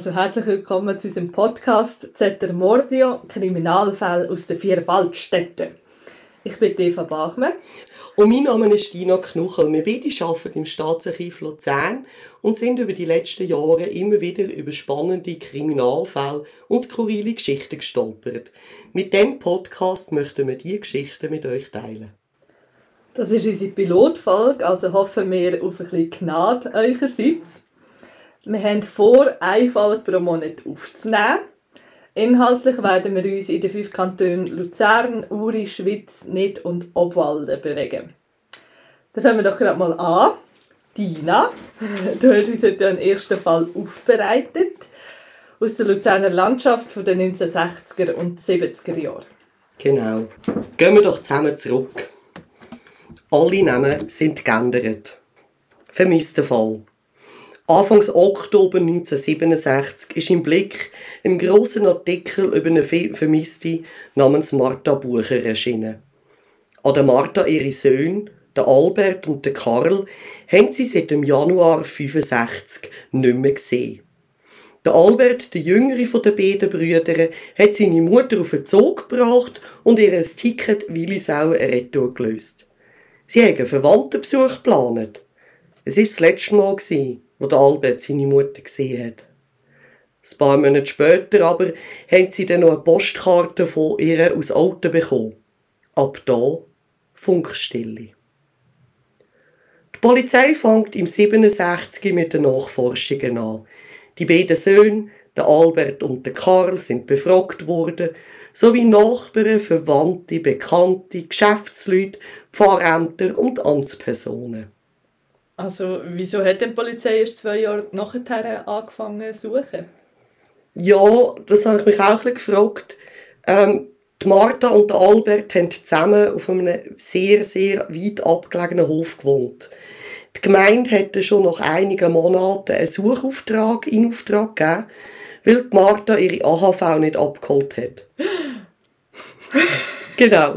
Also herzlich willkommen zu unserem Podcast Zetter Mordio, Kriminalfälle aus den vier Waldstädten. Ich bin Eva Bachmann. Und mein Name ist Dina Knuchel. Wir beide arbeiten im Staatsarchiv Luzern und sind über die letzten Jahre immer wieder über spannende Kriminalfälle und skurrile Geschichten gestolpert. Mit diesem Podcast möchten wir diese Geschichten mit euch teilen. Das ist unsere Pilotfolge, also hoffen wir auf ein bisschen Gnade eurerseits. Wir haben vor, eine Folge pro Monat aufzunehmen. Inhaltlich werden wir uns in den fünf Kantonen Luzern, Uri, Schweiz, Nid und Obwalden bewegen. Dann fangen wir doch gerade mal an. Dina, du hast uns heute einen ersten Fall aufbereitet aus der Luzerner Landschaft von den 1960er und 70er Jahren. Genau. Gehen wir doch zusammen zurück. Alle Namen sind geändert. Vermisster Fall. Anfangs Oktober 1967 ist im Blick ein großer Artikel über eine Vermisste namens Martha Bucher erschienen. An der Martha ihre Söhne, der Albert und der Karl, haben sie seit dem Januar 1965 nicht mehr gesehen. Der Albert, der jüngere von den beiden Brüdern, hat seine Mutter auf den Zug gebracht und ihr ein Ticket Willisau Retour gelöst. Sie haben einen Verwandtenbesuch geplant. Es war das letzte Mal, wo der Albert seine Mutter gesehen hat. Ein paar Monate später aber haben sie dann noch eine Postkarte von ihr aus Auto bekommen. Ab da Funkstille. Die Polizei fängt im 67 mit den Nachforschungen an. Die beiden Söhne, der Albert und der Karl, sind befragt worden, sowie Nachbarn, Verwandte, Bekannte, Geschäftsleute, Pfarrämter und Amtspersonen. Also, wieso hat die Polizei erst zwei Jahre nachher angefangen zu suchen? Ja, das habe ich mich auch ein gefragt. Ähm, die Martha und der Albert haben zusammen auf einem sehr, sehr weit abgelegenen Hof gewohnt. Die Gemeinde hätte schon nach einigen Monaten einen Suchauftrag in Auftrag gegeben, weil die Martha ihre AHV nicht abgeholt hat. genau.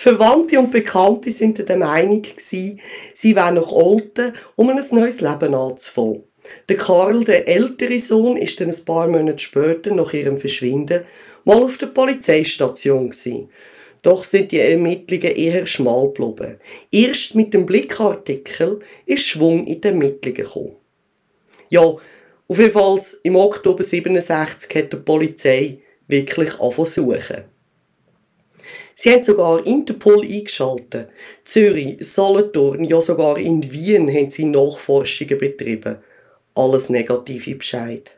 Verwandte und Bekannte sind der Meinung gewesen, sie wären nach Olten, um ein neues Leben anzufangen. Der Karl, der ältere Sohn, ist dann ein paar Monate später, nach ihrem Verschwinden, mal auf der Polizeistation gewesen. Doch sind die Ermittlungen eher schmal geblieben. Erst mit dem Blickartikel ist Schwung in den Ermittlungen gekommen. Ja, auf jeden Fall im Oktober 67 hat die Polizei wirklich angefangen suchen. Sie haben sogar Interpol eingeschaltet. Zürich, Solothurn, ja sogar in Wien haben sie Nachforschungen betrieben. Alles negative Bescheid.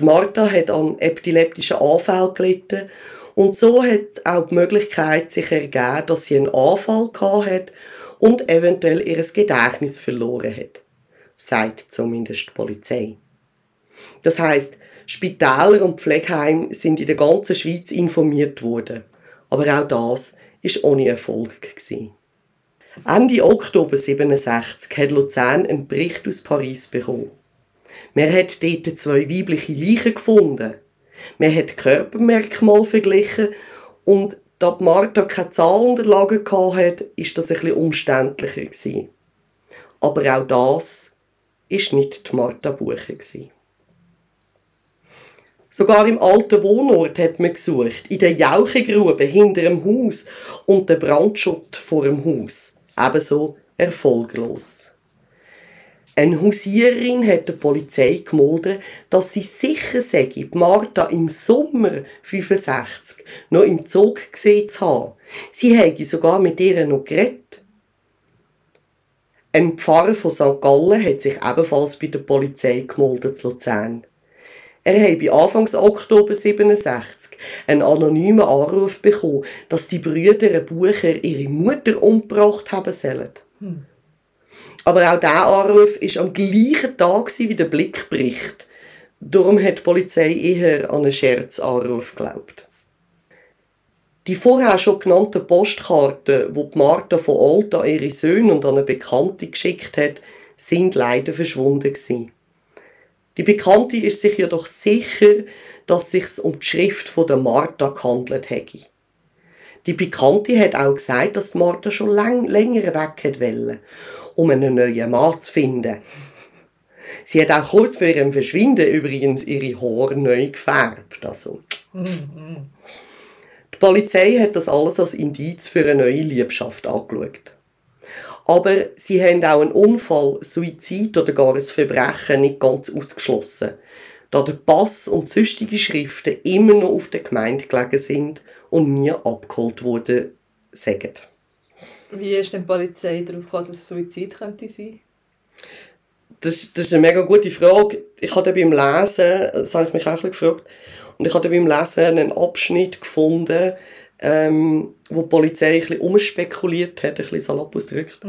Die Martha hat an epileptischen Anfällen gelitten und so hat auch die Möglichkeit sich ergeben, dass sie einen Anfall hat und eventuell ihr Gedächtnis verloren hat. Sagt zumindest die Polizei. Das heißt, Spitäler und Pflegeheime sind in der ganzen Schweiz informiert worden aber auch das war ohne Erfolg. Ende Oktober 67 hat Luzern einen Bericht aus Paris bekommen. Man hat dort zwei weibliche Leichen gefunden. Man hat Körpermerkmale verglichen und da Martha keine Zahlunterlagen hatte, ist das bisschen umständlicher. Aber auch das war nicht die Martha Bucher. Sogar im alten Wohnort hat man gesucht, in der Jauchegrube hinter dem Haus und der Brandschutt vor dem Haus. Ebenso erfolglos. Eine Hausiererin hat der Polizei gemeldet, dass sie sicher sei, Martha im Sommer 65 noch im Zug gesehen zu haben. Sie hätte sogar mit ihr noch geredet. Ein Pfarrer von St. Gallen hat sich ebenfalls bei der Polizei gemeldet zu Luzern. Er habe Anfangs Oktober 67 einen anonymen Anruf bekommen, dass die Brüder Bucher ihre Mutter umgebracht haben sollen. Hm. Aber auch dieser Anruf war am gleichen Tag wie der Blickbericht. Darum hat die Polizei eher an einen Scherzanruf geglaubt. Die vorher schon genannten Postkarten, die Martha von Old an ihre Söhne und an eine Bekannte geschickt hat, sind leider verschwunden gewesen. Die Bekannte ist sich jedoch sicher, dass es sich um die Schrift von der Martha gehandelt hätte. Die Bekannte hat auch gesagt, dass Martha schon lang, länger weg wollte, um einen neuen Mann zu finden. Sie hat auch kurz vor ihrem Verschwinden übrigens ihre Haare neu gefärbt. Also. Die Polizei hat das alles als Indiz für eine neue Liebschaft angeschaut. Aber sie haben auch einen Unfall, Suizid oder gar ein Verbrechen nicht ganz ausgeschlossen, da der Pass und sonstige Schriften immer noch auf der Gemeinde gelegen sind und nie abgeholt wurden, sagen. Wie ist denn die Polizei darauf gekommen, dass es Suizid könnte sein? Das, das ist eine mega gute Frage. Ich habe beim Lesen, das habe ich mich auch ein bisschen gefragt, und ich habe beim Lesen einen Abschnitt gefunden, ähm, wo die Polizei ein bisschen umspekuliert hat, ein bisschen salopp ausgedrückt.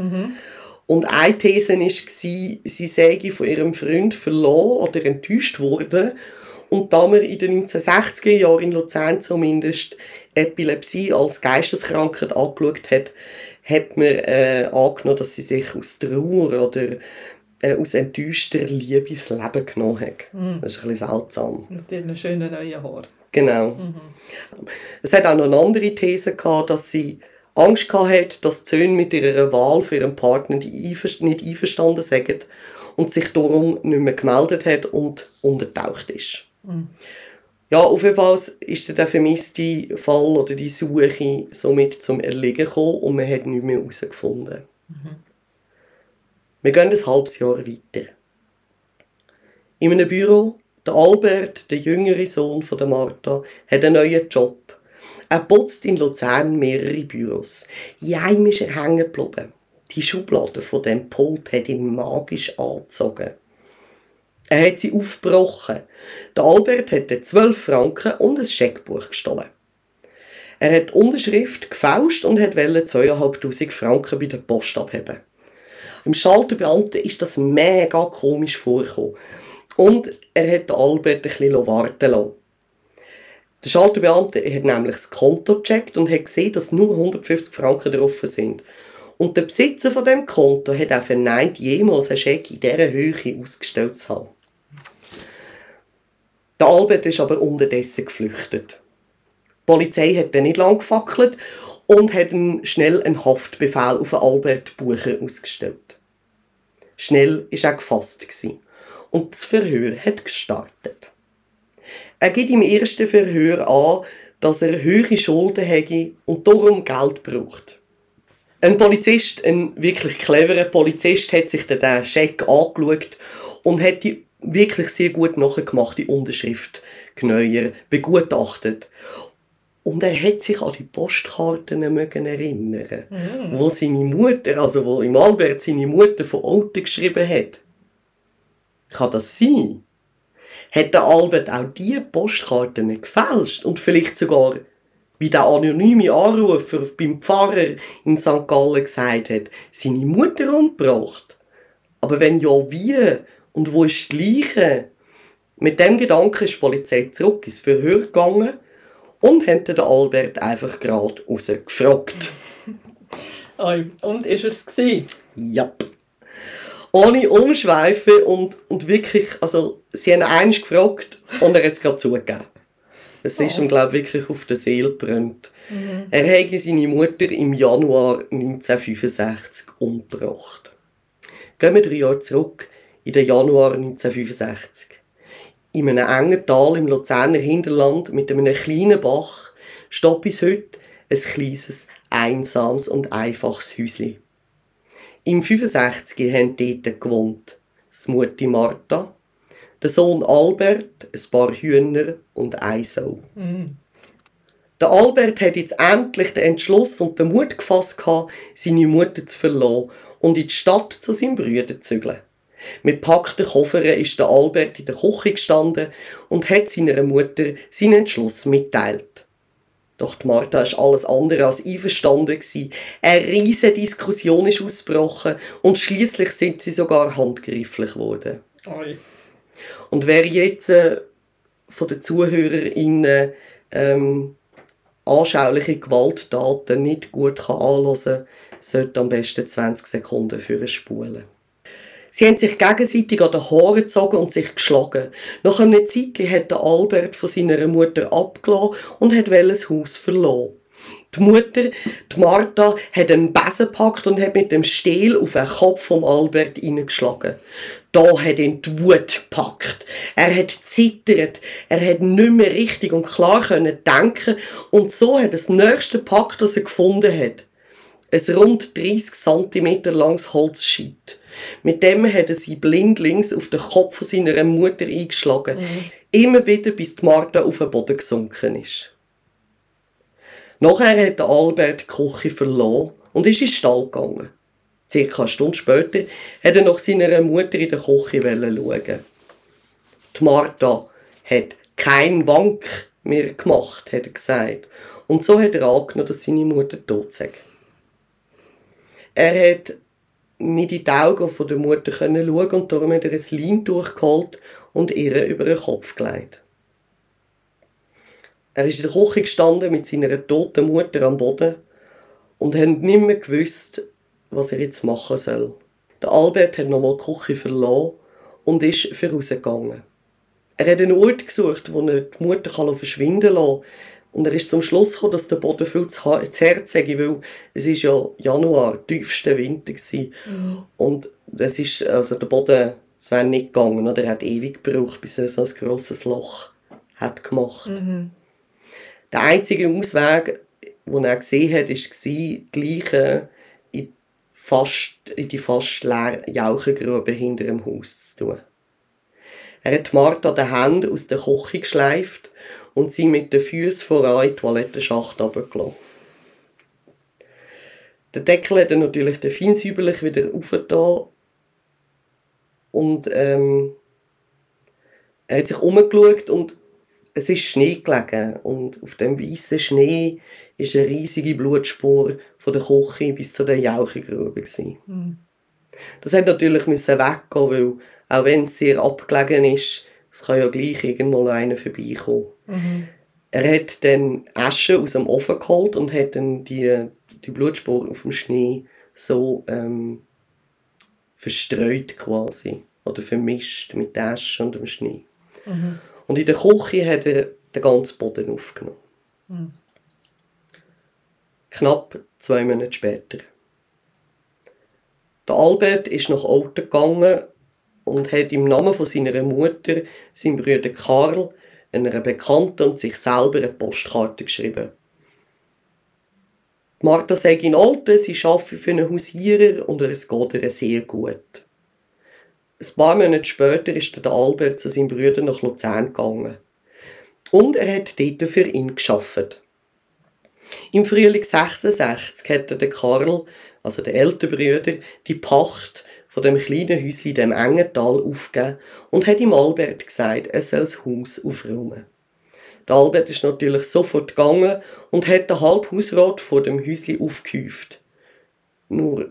Und eine These war, sie sei von ihrem Freund verloren oder enttäuscht worden. Und da man in den 1960er Jahren in Luzern zumindest Epilepsie als Geisteskrankheit angeschaut hat, hat man äh, angenommen, dass sie sich aus Trauer oder äh, aus enttäuschter Liebe das Leben genommen hat. Das ist ein bisschen seltsam. Mit ihren schönen neuen Haaren. Genau. Es hat auch noch eine andere These gehabt, dass sie Angst gehabt hat, dass die Söhne mit ihrer Wahl für ihren Partner nicht einver- nicht einverstanden sind und sich darum nicht mehr gemeldet hat und untertaucht ist. Ja, auf jeden Fall ist der vermisste Fall oder die Suche somit zum Erliegen gekommen und man hat nichts mehr herausgefunden. Wir gehen ein halbes Jahr weiter. In einem Büro, der Albert, der jüngere Sohn von der Martha, hat einen neuen Job. Er putzt in Luzern mehrere Büros. In einem ist er hängen geblieben. Die Schublade von dem Pult hat ihn magisch angezogen. Er hat sie aufgebrochen. Der Albert hat dann 12 Franken und ein Scheckbuch gestohlen. Er hat die Unterschrift gefälscht und hat 2'500 Franken bei der Post abheben. Im Schalterbeamten ist das mega komisch vorgekommen. Und er hat Albert ein bisschen warten lassen. Der Schalterbeamte hat nämlich das Konto gecheckt und hat gesehen, dass nur 150 Franken drauf sind. Und der Besitzer von dem Konto hat auch verneint, jemals einen Scheck in dieser Höhe ausgestellt zu haben. Der Albert ist aber unterdessen geflüchtet. Die Polizei hat dann nicht lang gefackelt und hat schnell einen Haftbefehl auf Albert Bucher ausgestellt. Schnell ist er gefasst gewesen. Und das Verhör hat gestartet. Er gibt im ersten Verhör an, dass er höhere Schulden hätte und darum Geld braucht. Ein Polizist, ein wirklich cleverer Polizist, hat sich den Scheck angeschaut und hat die wirklich sehr gut nachgemachte Unterschrift genauer begutachtet. Und er hat sich an die Postkarten mögen erinnern, wo seine Mutter, also wo im Albert seine Mutter von Alten geschrieben hat. Kann das sein? Hat der Albert auch diese Postkarten gefälscht und vielleicht sogar, wie der anonyme Anrufer beim Pfarrer in St. Gallen gesagt hat, seine Mutter umgebracht? Aber wenn ja, wie? Und wo ist die Leiche? Mit dem Gedanken ist die Polizei zurück ins Verhör gegangen und hat den Albert einfach gerade rausgefragt. Und ist es gewesen? Ohne Umschweifen und, und wirklich, also, sie haben eins gefragt und er hat es gerade zugegeben. Es ist ihm, glaube ich, wirklich auf der Seele gebrannt. Er hätte seine Mutter im Januar 1965 umgebracht. Gehen wir drei Jahre zurück, in den Januar 1965. In einem engen Tal im Luzerner Hinterland mit einem kleinen Bach steht bis heute ein kleines, einsames und einfaches Häuschen. Im 65 haben dort gewohnt das Mutti Martha, der Sohn Albert, ein paar Hühner und eine Sau. Der Albert hat jetzt endlich den Entschluss und den Mut gefasst, seine Mutter zu verlassen und in die Stadt zu seinem Bruder zu zügeln. Mit packten Koffern ist der Albert in der Küche gestanden und hat seiner Mutter seinen Entschluss mitteilt. Doch die Martha ist alles andere als einverstanden gewesen. Eine riesige Diskussion ist ausgebrochen und schließlich sind sie sogar handgreiflich geworden. Oi. Und wer jetzt äh, von den ZuhörerInnen ähm, anschauliche Gewalttaten nicht gut kann anhören kann, sollte am besten 20 Sekunden für spulen. Sie haben sich gegenseitig an den Haaren gezogen und sich geschlagen. Nach einem Zeitchen hat Albert von seiner Mutter abgelassen und hat das Haus verloren. Die Mutter, die Martha, hat einen Besen gepackt und hat mit dem Stiel auf den Kopf vom Albert hineingeschlagen. da hat ihn die Wut gepackt. Er hat zittert, er hat nicht mehr richtig und klar können denken und so hat das nächste Pakt, das er gefunden hat, ein rund 30 cm langes Holzscheit. Mit dem hat er sie blindlings auf den Kopf von seiner Mutter eingeschlagen. Mhm. Immer wieder, bis die Martha auf den Boden gesunken ist. Nachher hat Albert die Küche verloren und ist in den Stall gegangen. Circa eine Stunde später hat er nach seiner Mutter in der Küche schauen. Die Martha hat keinen Wank mehr gemacht, hat er gesagt. Und so hat er angenommen, dass seine Mutter tot sei. Er hat nicht in die Augen von der Mutter schauen und darum hat er ein Lein durchgeholt und ihr über den Kopf gelegt. Er ist in der Küche gestanden mit seiner toten Mutter am Boden und hat nicht mehr gewusst, was er jetzt machen soll. Der Albert hat nochmal die Küche verlassen und ist vorausgegangen. Er hat einen Ort gesucht, wo er die Mutter verschwinden kann Und er ist zum Schluss gekommen, dass der Boden viel zu hart sei, weil es ist ja Januar, tiefster Winter war. Mhm. Und es ist, also der Boden, es wäre nicht gegangen, oder? Er hat ewig gebraucht, bis er so ein grosses Loch hat gemacht. Mhm. Der einzige Ausweg, den er gesehen hat, war, die Leiche in, fast, in die fast leere Jauchengrube hinter dem Haus zu tun. Er hat Martha die Hände aus der Küche geschleift und sie mit den Füßen voran in die Toilettenschacht runtergelassen. Der Deckel hat er natürlich den feinsäuberlich wieder aufgetan und ähm, er hat sich umgeschaut und es ist Schnee gelegen und auf dem weißen Schnee ist eine riesige Blutspur von der Küche bis zu der Jauchegrube mhm. Das hat natürlich müssen weggehen, weil auch wenn es sehr abgelegen ist, es kann ja gleich irgendwo einer vorbeikommen. Mhm. Er hat dann Asche aus dem Ofen geholt und hat dann die, die Blutspur auf dem Schnee so ähm, verstreut quasi oder vermischt mit der Asche und dem Schnee. Mhm. Und in der Küche hat er den ganzen Boden aufgenommen. Mhm. Knapp zwei Monate später. Der Albert ist nach Alten gegangen und hat im Namen von seiner Mutter, seinem Bruder Karl, einer Bekannten und sich selber eine Postkarte geschrieben. Martha sagt in Alten, sie arbeite für einen Hausierer und es geht ihr sehr gut. Ein paar Monate später ist der Albert zu seinem Bruder nach Luzern gegangen. Und er hat dort für ihn geschafft. Im Frühling 66 hatte der Karl, also der ältere Bruder, die Pacht von dem kleinen Häuschen dem engen Tal aufgegeben und hat ihm Albert gesagt, er soll das Haus aufräumen. Der Albert ist natürlich sofort gegangen und hat den halben Hausrat vor dem Häuschen aufgehäuft. Nur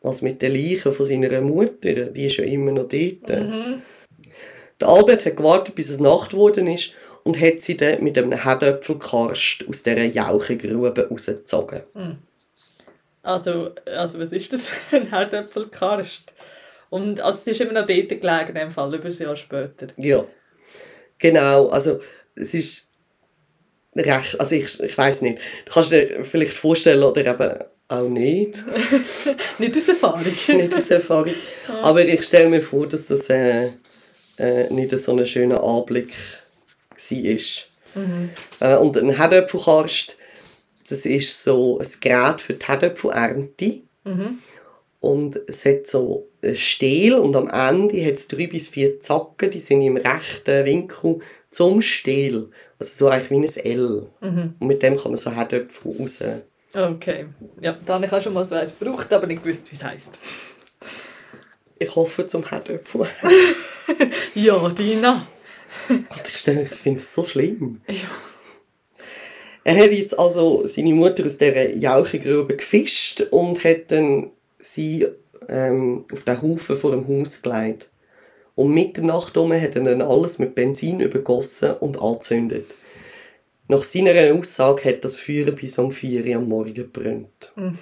was mit der Leiche von seiner Mutter, die ist ja immer noch dort. Mhm. Der Albert hat gewartet, bis es Nacht geworden ist und hat sie dann mit einem Herdöpfelkarst aus dieser Jauchegrube rausgezogen. Mhm. Also, also was ist das? Ein Herdöpfelkarst? Und also sie ist immer noch dort gelegen, in dem Fall, über ein Jahr später. Ja, genau. Also es ist recht, also ich, ich weiß nicht. Du kannst dir vielleicht vorstellen oder eben auch nicht. nicht aus Erfahrung. nicht aus Erfahrung. Aber ich stelle mir vor, dass das äh, äh, nicht so ein schöner Anblick war. Mhm. Äh, und ein Herdöpfelkarst, das ist so ein Gerät für die Herdöpfelernte. Mhm. Und es hat so einen Stiel und am Ende hat es drei bis vier Zacken, die sind im rechten Winkel zum Stiel. Also so eigentlich wie ein L. Mhm. Und mit dem kann man so Herdöpfel raus Okay. Ja, da habe ich auch schon mal so eins gebraucht, aber nicht gewusst, wie es heisst. Ich hoffe zum Herdöpfel. ja, Dina. Gott, ich, ich finde es so schlimm. Ja. Er hat jetzt also seine Mutter aus dieser Jauchegrube gefischt und hat dann sie ähm, auf den Haufen vor dem Haus gelegt. Und Mitternacht um hat er dann alles mit Benzin übergossen und angezündet. Nach seiner Aussage hat das Feuer bis um 4 Uhr am Morgen gebrannt. Hm.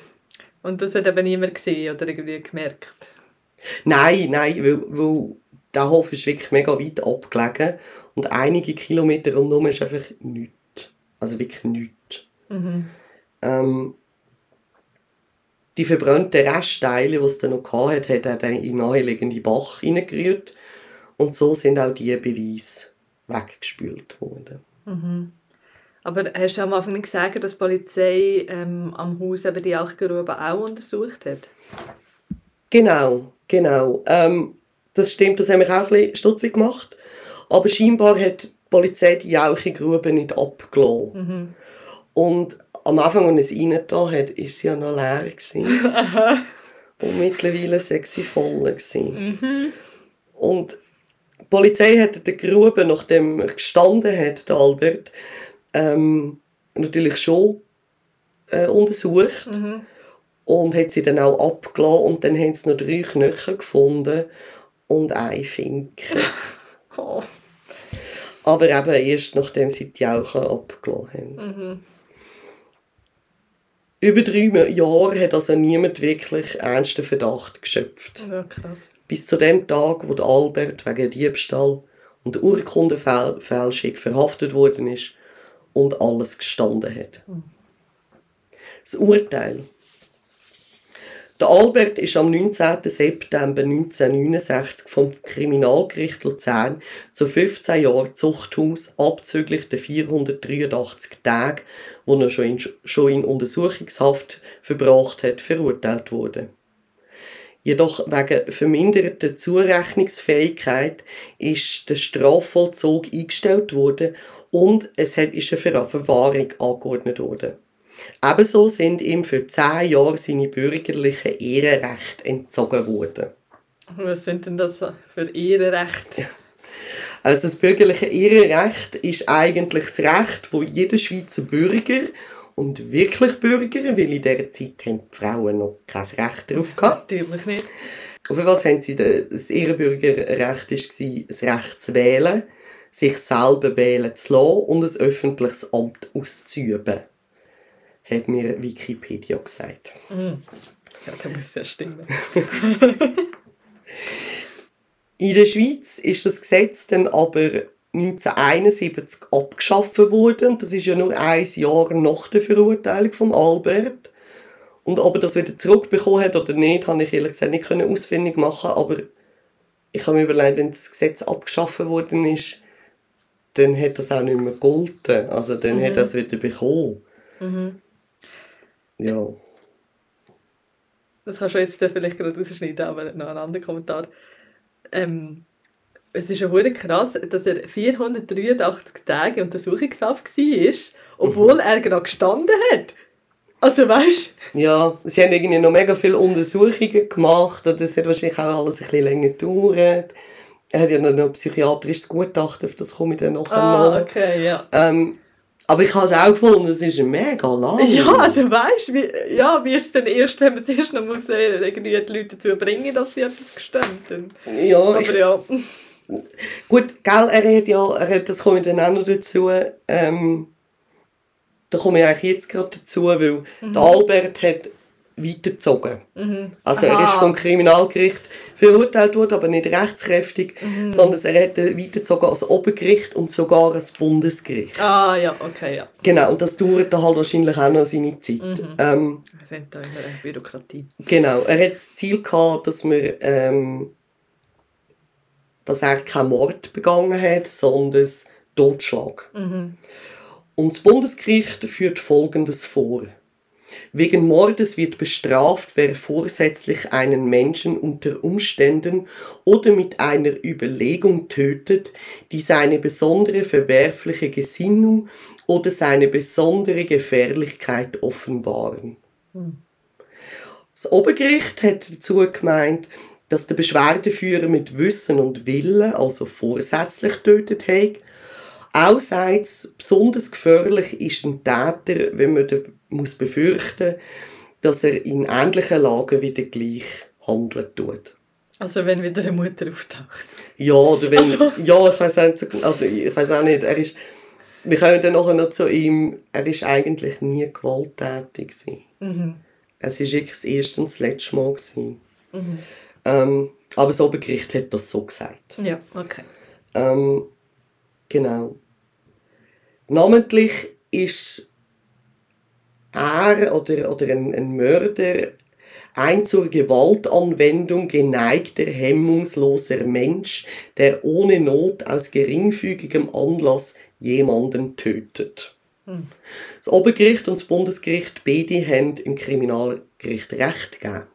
Und das hat eben niemand gesehen oder irgendwie gemerkt? Nein, nein, weil, weil der Hof ist wirklich mega weit abgelegen und einige Kilometer rundherum ist einfach nichts. Also wirklich nichts. Mhm. Ähm, Die verbrannten Restteile, die es dann noch hatte, hat er dann in den naheliegenden Bach hineingerührt. Und so sind auch die Beweise weggespült worden. Mhm. Aber hast du am Anfang nicht gesagt, dass die Polizei ähm, am Haus eben die Alchgrube auch untersucht hat? Genau, genau. Ähm, das stimmt, das haben wir auch ein bisschen stutzig gemacht. Aber scheinbar hat Polizei die Jauchegrube nicht abgelassen. Mhm. Und am Anfang, als es reingetan hat, war sie ja noch leer. Und mittlerweile war sie voll. Mhm. Und die Polizei hat die Grube, nachdem er gestanden hat, der Albert, ähm, natürlich schon äh, untersucht. Mhm. Und hat sie dann auch abgelassen. Und dann haben sie noch drei Knochen gefunden und ein Finken. Oh. Aber eben erst nachdem sie die Jauchen abgelassen haben. Mhm. Über drei Jahre hat also niemand wirklich ernsten Verdacht geschöpft. Ja, krass. Bis zu dem Tag, wo der Albert wegen Diebstahl und Urkundenfälschung verhaftet worden ist und alles gestanden hat. Das Urteil. Der Albert ist am 19. September 1969 vom Kriminalgericht Luzern zu 15 Jahren Zuchthaus abzüglich der 483 Tage, wo er schon in, schon in Untersuchungshaft verbracht hat, verurteilt worden. Jedoch wegen verminderter Zurechnungsfähigkeit ist der Strafvollzug eingestellt worden und es ist eine Ver- Verwahrung angeordnet worden. Ebenso sind ihm für zehn Jahre seine bürgerlichen Ehrenrechte entzogen worden. Was sind denn das für Ehrenrechte? Also das bürgerliche Ehrenrecht ist eigentlich das Recht, wo jeder Schweizer Bürger und wirklich Bürger, weil in dieser Zeit haben die Frauen noch kein Recht darauf gehabt. Natürlich nicht. Für was haben sie denn? Das Ehrenbürgerrecht war das Recht zu wählen, sich selber wählen zu lassen und ein öffentliches Amt auszuüben. Hat mir Wikipedia gesagt. Ja, da muss ja stimmen. In der Schweiz ist das Gesetz dann aber 1971 abgeschafft worden. Das ist ja nur ein Jahr nach der Verurteilung von Albert. Und ob er das wieder zurückbekommen hat oder nicht, habe ich ehrlich gesagt nicht ausfindig machen. Aber ich habe mir überlegt, wenn das Gesetz abgeschafft worden ist, dann hat das auch nicht mehr gegolten. Also dann hat er es wieder bekommen. Ja. Das kannst du jetzt vielleicht gerade rausschneiden, aber noch ein anderer Kommentar. Ähm, es ist ja hure krass, dass er 483 Tage Untersuchungshaft war, obwohl er gerade gestanden hat. Also weißt Ja, sie haben irgendwie noch mega viele Untersuchungen gemacht und das hat wahrscheinlich auch alles ein bisschen länger gedauert. Er hat ja noch ein psychiatrisches Gutachten, auf das komme ich dann nachher Ah, noch. okay, ja. Ähm, aber ich habe es auch gefunden, es ist mega lang. Ja, also weißt wie, ja, wie ist es denn erst, wenn man zuerst noch muss, äh, irgendwie die Leute dazu bringen, dass sie etwas gestanden ja, Aber ich, ja. gut, gell, er hat ja, er hat, das komme ich dann auch noch dazu, ähm, da komme ich eigentlich jetzt gerade dazu, weil der Albert hat weitergezogen. Also er ist Aha. vom Kriminalgericht verurteilt worden, aber nicht rechtskräftig, sondern er hat weitergezogen als Obergericht und sogar als Bundesgericht. Ah, ja, okay, ja. Genau, und das dauert dann halt wahrscheinlich auch noch seine Zeit. Ähm, Wir sind da in einer Bürokratie. genau, er hat das Ziel gehabt, dass wir, ähm, dass er keinen Mord begangen hat, sondern Totschlag. Und das Bundesgericht führt Folgendes vor. Wegen Mordes wird bestraft, wer vorsätzlich einen Menschen unter Umständen oder mit einer Überlegung tötet, die seine besondere verwerfliche Gesinnung oder seine besondere Gefährlichkeit offenbaren. Das Obergericht hat dazu gemeint, dass der Beschwerdeführer mit Wissen und Willen, also vorsätzlich tötet hat. Allseits besonders gefährlich ist ein Täter, wenn man muss befürchten, dass er in ähnlichen Lagen wieder gleich handeln tut. Also wenn wieder eine Mutter auftaucht. Ja, oder wenn, Also- ja, ich weiß auch also ich auch nicht, er ist, wir kommen dann nachher noch zu ihm, er ist eigentlich nie gewalttätig gewesen. Es ist wirklich das erste und das letzte Mal gewesen. Ähm, aber das Obergericht hat das so gesagt. Ja, okay. Ähm, genau. Namentlich ist er oder, oder ein, ein Mörder ein zur Gewaltanwendung geneigter, hemmungsloser Mensch, der ohne Not aus geringfügigem Anlass jemanden tötet. Das Obergericht und das Bundesgericht beide haben im Kriminalgericht Recht gegeben.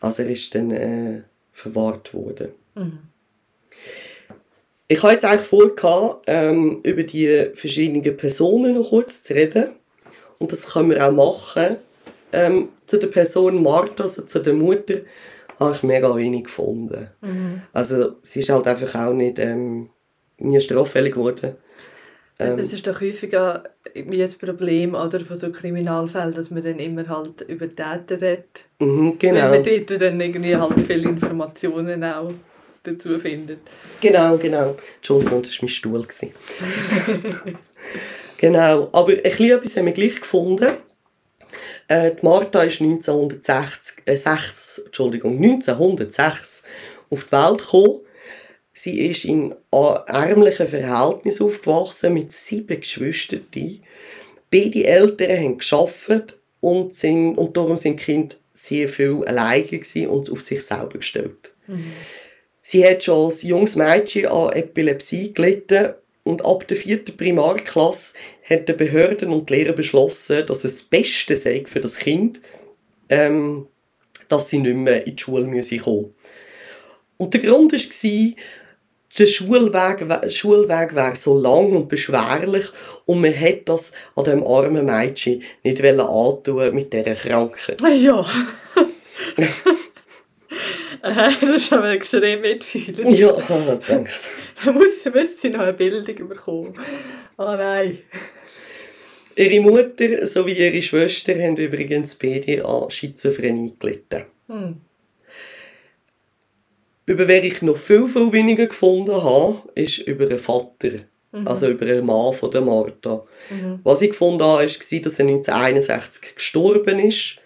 Also er ist dann äh, verwahrt worden. Ich habe jetzt eigentlich vor, ähm, über die verschiedenen Personen noch kurz zu reden. Und das können wir auch machen. Ähm, zu der Person Martha, also zu der Mutter, habe ich mega wenig gefunden. Also sie ist halt einfach auch nicht ähm, nie straffällig geworden. Ähm. das ist doch häufiger ein Problem oder, von so Kriminalfällen, dass man dann immer halt über Täter redet. Mhm, Weil genau. man dort dann irgendwie halt viele Informationen auch dazu findet. Genau, genau. Entschuldigung, das war mein Stuhl. genau, aber ein bisschen etwas haben wir gleich gefunden. Äh, die Martha ist 1960, äh, 6, Entschuldigung, 1906 auf die Welt gekommen. Sie ist in ärmlichen Verhältnissen aufgewachsen mit sieben Geschwistern. Beide Eltern haben gearbeitet und, sind, und darum sind die Kinder sehr viel alleine und auf sich selber gestellt. Sie hat schon als junges Mädchen an Epilepsie gelitten und ab der vierten Primarklasse hat die Behörden und die Lehrer beschlossen, dass es das Beste sei für das Kind, ähm, dass sie nicht mehr in die Schule müsse kommen Und der Grund war, der Schulweg, Schulweg wäre so lang und beschwerlich und man hätte das an dem armen Mädchen nicht antun mit dieser Krankheit. Ja. Äh, das ist aber extrem mitfühlend. Ja, danke. Da muss, muss sie noch eine Bildung bekommen. Oh nein. Ihre Mutter sowie ihre Schwester haben übrigens beide an Schizophrenie gelitten. Hm. Über wen ich noch viel, viel weniger gefunden habe, ist über den Vater. Also über den Mann von der Martha. Was ich gefunden habe, war, dass er 1961 gestorben ist.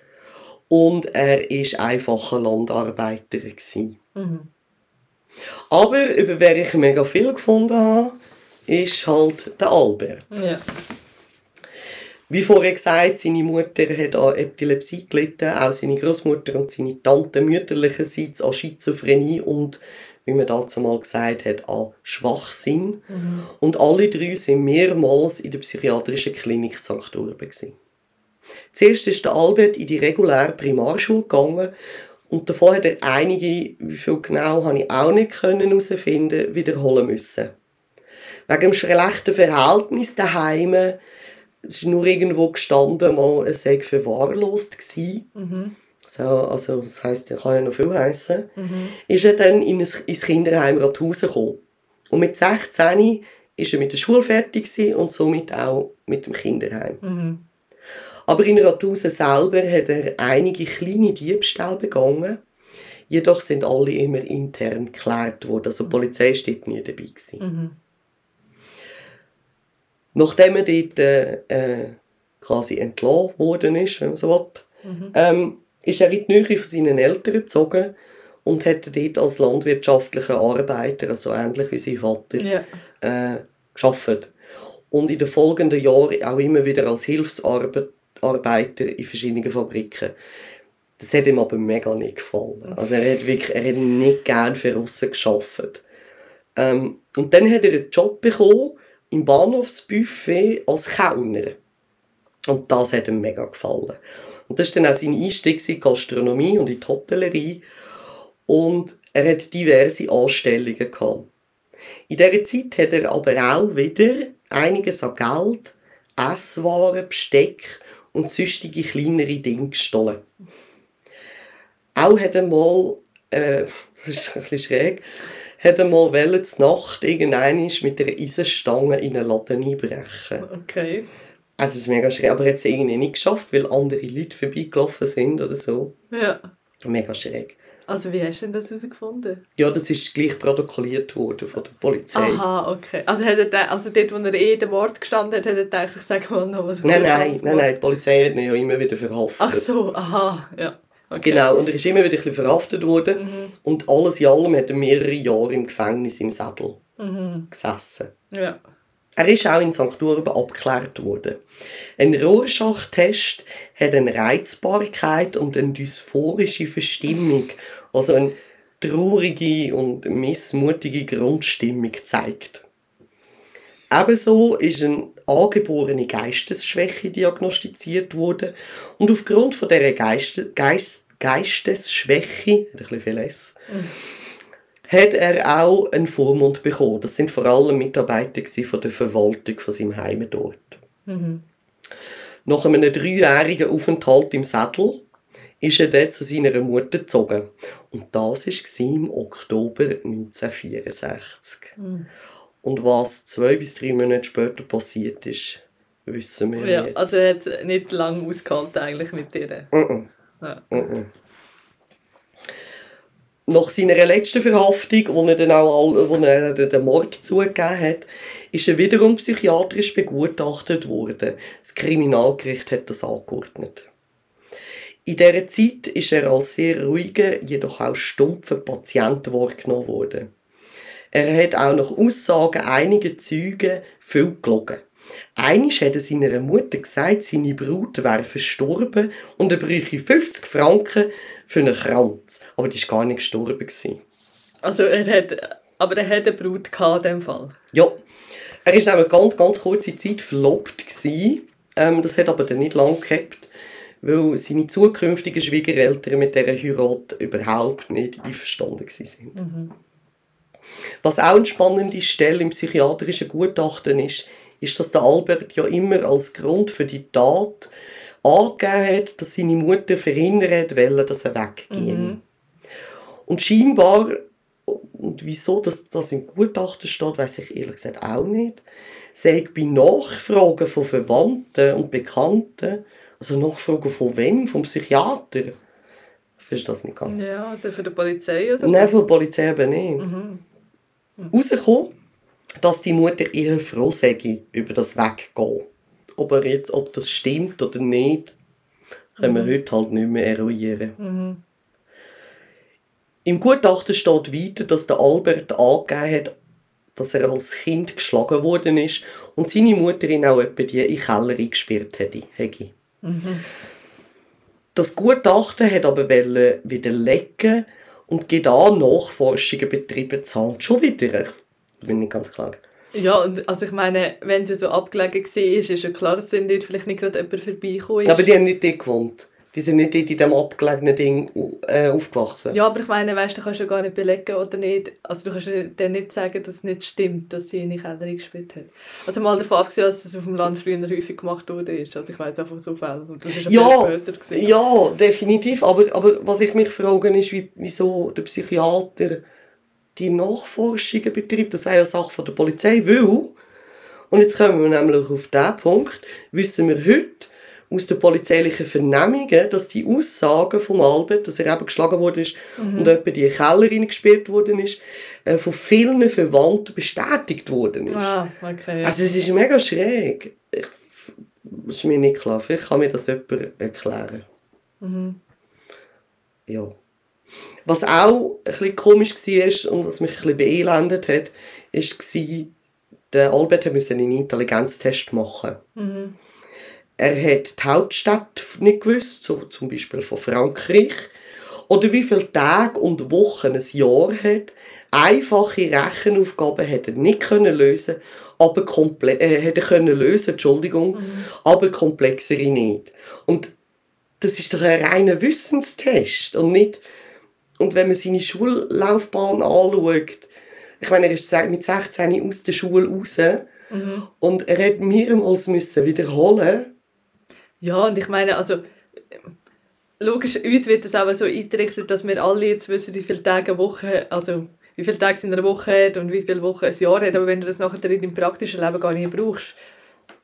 Und er war einfacher Landarbeiter. gewesen. Aber über wen ich mega viel gefunden habe, ist halt der Albert. Ja. Wie vorher gesagt, seine Mutter hat an Epilepsie gelitten, auch seine Großmutter und seine Tante mütterlicherseits an Schizophrenie und, wie man dazu mal gesagt hat, an Schwachsinn. Und alle drei sind mehrmals in der psychiatrischen Klinik St. Urban. gewesen. Zuerst ist der Albert in die reguläre Primarschule gegangen und davon hat er einige, wie viel genau, habe ich auch nicht können herausfinden, wiederholen müssen. Wegen dem schlechten Verhältnis daheim es ist nur irgendwo gestanden, mal, er sei verwahrlost gsi. So, also, das heisst, er kann ja noch viel heissen. Ist er dann in ein, ins Kinderheim Rathausen gekommen. Und mit 16 ist er mit der Schule fertig und somit auch mit dem Kinderheim. Aber in Rathausen selber hat er einige kleine Diebstähle begangen. Jedoch sind alle immer intern geklärt worden. Also die Polizei steht nie dabei. Gewesen. Nachdem er dort äh, äh, quasi entlassen worden ist, wenn man so will, ähm, ist er in die Nähe von seinen Eltern gezogen und hat dort als landwirtschaftlicher Arbeiter, also ähnlich wie sein Vater, Ja. äh, geschafft. Und in den folgenden Jahren auch immer wieder als Hilfsarbeiter in verschiedenen Fabriken. Das hat ihm aber mega nicht gefallen. Also er hat wirklich, er hat nicht gern für Russen geschafft. Ähm, und dann hat er einen Job bekommen im Bahnhofsbuffet als Kellner. Und das hat ihm mega gefallen. Und das war dann auch sein Einstieg in die Gastronomie und in die Hotellerie. Und er hat diverse Anstellungen gehabt. In dieser Zeit hat er aber auch wieder einiges an Geld, Esswaren, Besteck und sonstige kleinere Dinge gestohlen. Auch hat mal, äh, das ist ein bisschen schräg, hat er mal wollen, Nacht irgendein mit einer Eisenstange in einen Laden einbrechen. Okay. Also, das ist mega schräg, aber er hat es irgendwie nicht geschafft, weil andere Leute vorbeigelaufen sind oder so. Ja. Mega schräg. Also wie hast du denn das herausgefunden? Ja, das ist gleich protokolliert worden von der Polizei. Aha, okay. Also, hat er also dort, wo er eh dem Wort gestanden hat, hat er gedacht, ich sage mal noch was. Nein, nein, nein, nein, die Polizei hat ihn ja immer wieder verhaftet. Ach so, aha, ja. Okay. Genau, und er ist immer wieder ein bisschen verhaftet worden. Und alles in allem hat er mehrere Jahre im Gefängnis im Sattel Mhm. gesessen. Ja. Er ist auch in St. Urban abgeklärt worden. Ein Rorschach-Test hat eine Reizbarkeit und eine dysphorische Verstimmung, also eine traurige und missmutige Grundstimmung gezeigt. Ebenso ist eine angeborene Geistesschwäche diagnostiziert worden und aufgrund von dieser Geiste, Geist, Geistesschwäche, ein bisschen viel S, mhm. Hat er auch einen Vormund bekommen. Das sind vor allem Mitarbeiter von der Verwaltung von seinem Heimatort. Mhm. Nach einem dreijährigen Aufenthalt im Sattel ist er dann zu seiner Mutter gezogen. Und das war im Oktober 1964. Mhm. Und was zwei bis drei Monate später passiert ist, wissen wir ja, jetzt. Also er hat nicht lange ausgehalten eigentlich mit dir. Mm -mm. Ja. Mm Nach seiner letzten Verhaftung, wo er dann auch wo er den Mord zugegeben hat, ist er wiederum psychiatrisch begutachtet worden. Das Kriminalgericht hat das angeordnet. In dieser Zeit ist er als sehr ruhiger, jedoch auch stumpfer Patient wahrgenommen worden. Er hat auch nach Aussagen einiger Zeugen viel gelogen. Einisch hat er seiner Mutter gesagt, seine Brut wäre verstorben und er bräuchte 50 Franken für einen Kranz. Aber die war gar nicht gestorben. Also er hat, aber er hat eine Brut gehabt, in dem Fall? Ja. Er war nämlich ganz, ganz kurze Zeit verlobt. Ähm, das hat aber dann nicht lange gehabt, weil seine zukünftigen Schwiegereltern mit dieser Heirat überhaupt nicht einverstanden waren. Mhm. Was auch eine spannende Stelle im psychiatrischen Gutachten ist, ist, dass der Albert ja immer als Grund für die Tat angegeben hat, dass seine Mutter verhindert wollte, dass er weggehe. Mhm. Und scheinbar, und wieso dass das im Gutachten steht, weiß ich ehrlich gesagt auch nicht, sage bei Nachfragen von Verwandten und Bekannten, also Nachfragen von wem? Vom Psychiater? Ich verstehe das nicht ganz. Ja, oder von der Polizei oder Nein, von der Polizei eben nicht. Mhm rausgekommen, dass die Mutter eher froh sei über das Weggehen. Ob, er jetzt, ob das stimmt oder nicht, können wir mhm. heute halt nicht mehr eruieren. Mhm. Im Gutachten steht weiter, dass der Albert angegeben hat, dass er als Kind geschlagen worden ist und seine Mutter ihn auch etwa die in den Keller eingesperrt hätte. Mhm. Das Gutachten hat aber widerlegen, und geht an Nachforschungen betreiben zu haben. Schon wieder. Da bin ich ganz klar. Ja, also ich meine, wenn sie so abgelegen war, ist ja klar, dass dort vielleicht nicht gerade jemand vorbeikommen ist. Aber die haben nicht dort gewohnt. Die sind nicht in diesem abgelegenen Ding äh, aufgewachsen. Ja, aber ich meine, weißt, du kannst ja gar nicht belegen oder nicht. Also du kannst ja nicht sagen, dass es nicht stimmt, dass sie in die Keller gespielt hat. Also mal davon abgesehen, dass es auf dem Land früher häufig gemacht wurde. Also ich weiß einfach so Fälle. Und das ist ja, ja, definitiv. Aber, aber was ich mich frage, ist, wieso der Psychiater die Nachforschungen betreibt. Das ist eine Sache von der Polizei, weil, und jetzt kommen wir nämlich auf diesen Punkt, wissen wir heute, aus den polizeilichen Vernehmungen, dass die Aussagen von Albert, dass er eben geschlagen worden ist mhm. und etwa die Keller gespielt worden ist, äh, von vielen Verwandten bestätigt worden ist. Ah, okay. Also es ist mega schräg. Ich, das ist mir nicht klar. Vielleicht kann mir das jemand erklären. Mhm. Ja. Was auch ein bisschen komisch war und was mich ein bisschen beelendet hat, war, der Albert musste einen Intelligenztest machen. Mhm. Er hat die Hauptstadt nicht gewusst, so zum Beispiel von Frankreich. Oder wie viele Tage und Wochen ein Jahr hat. Einfache Rechenaufgaben hat er nicht können lösen, aber komple äh, hätte können lösen, Entschuldigung, mhm. aber komplexere nicht. Und das ist doch ein reiner Wissenstest und nicht und wenn man seine Schullaufbahn anschaut, ich meine, er ist mit 16 aus der Schule raus. Mhm. und er hat mehrmals müssen wiederholen. Ja, und ich meine, also logisch, uns wird das auch so eingerichtet, dass wir alle jetzt wissen, wie viele Tage eine Woche, also wie viele Tage in einer Woche hat und wie viele Wochen ein Jahr hat, aber wenn du das nachher im praktischen Leben gar nicht brauchst,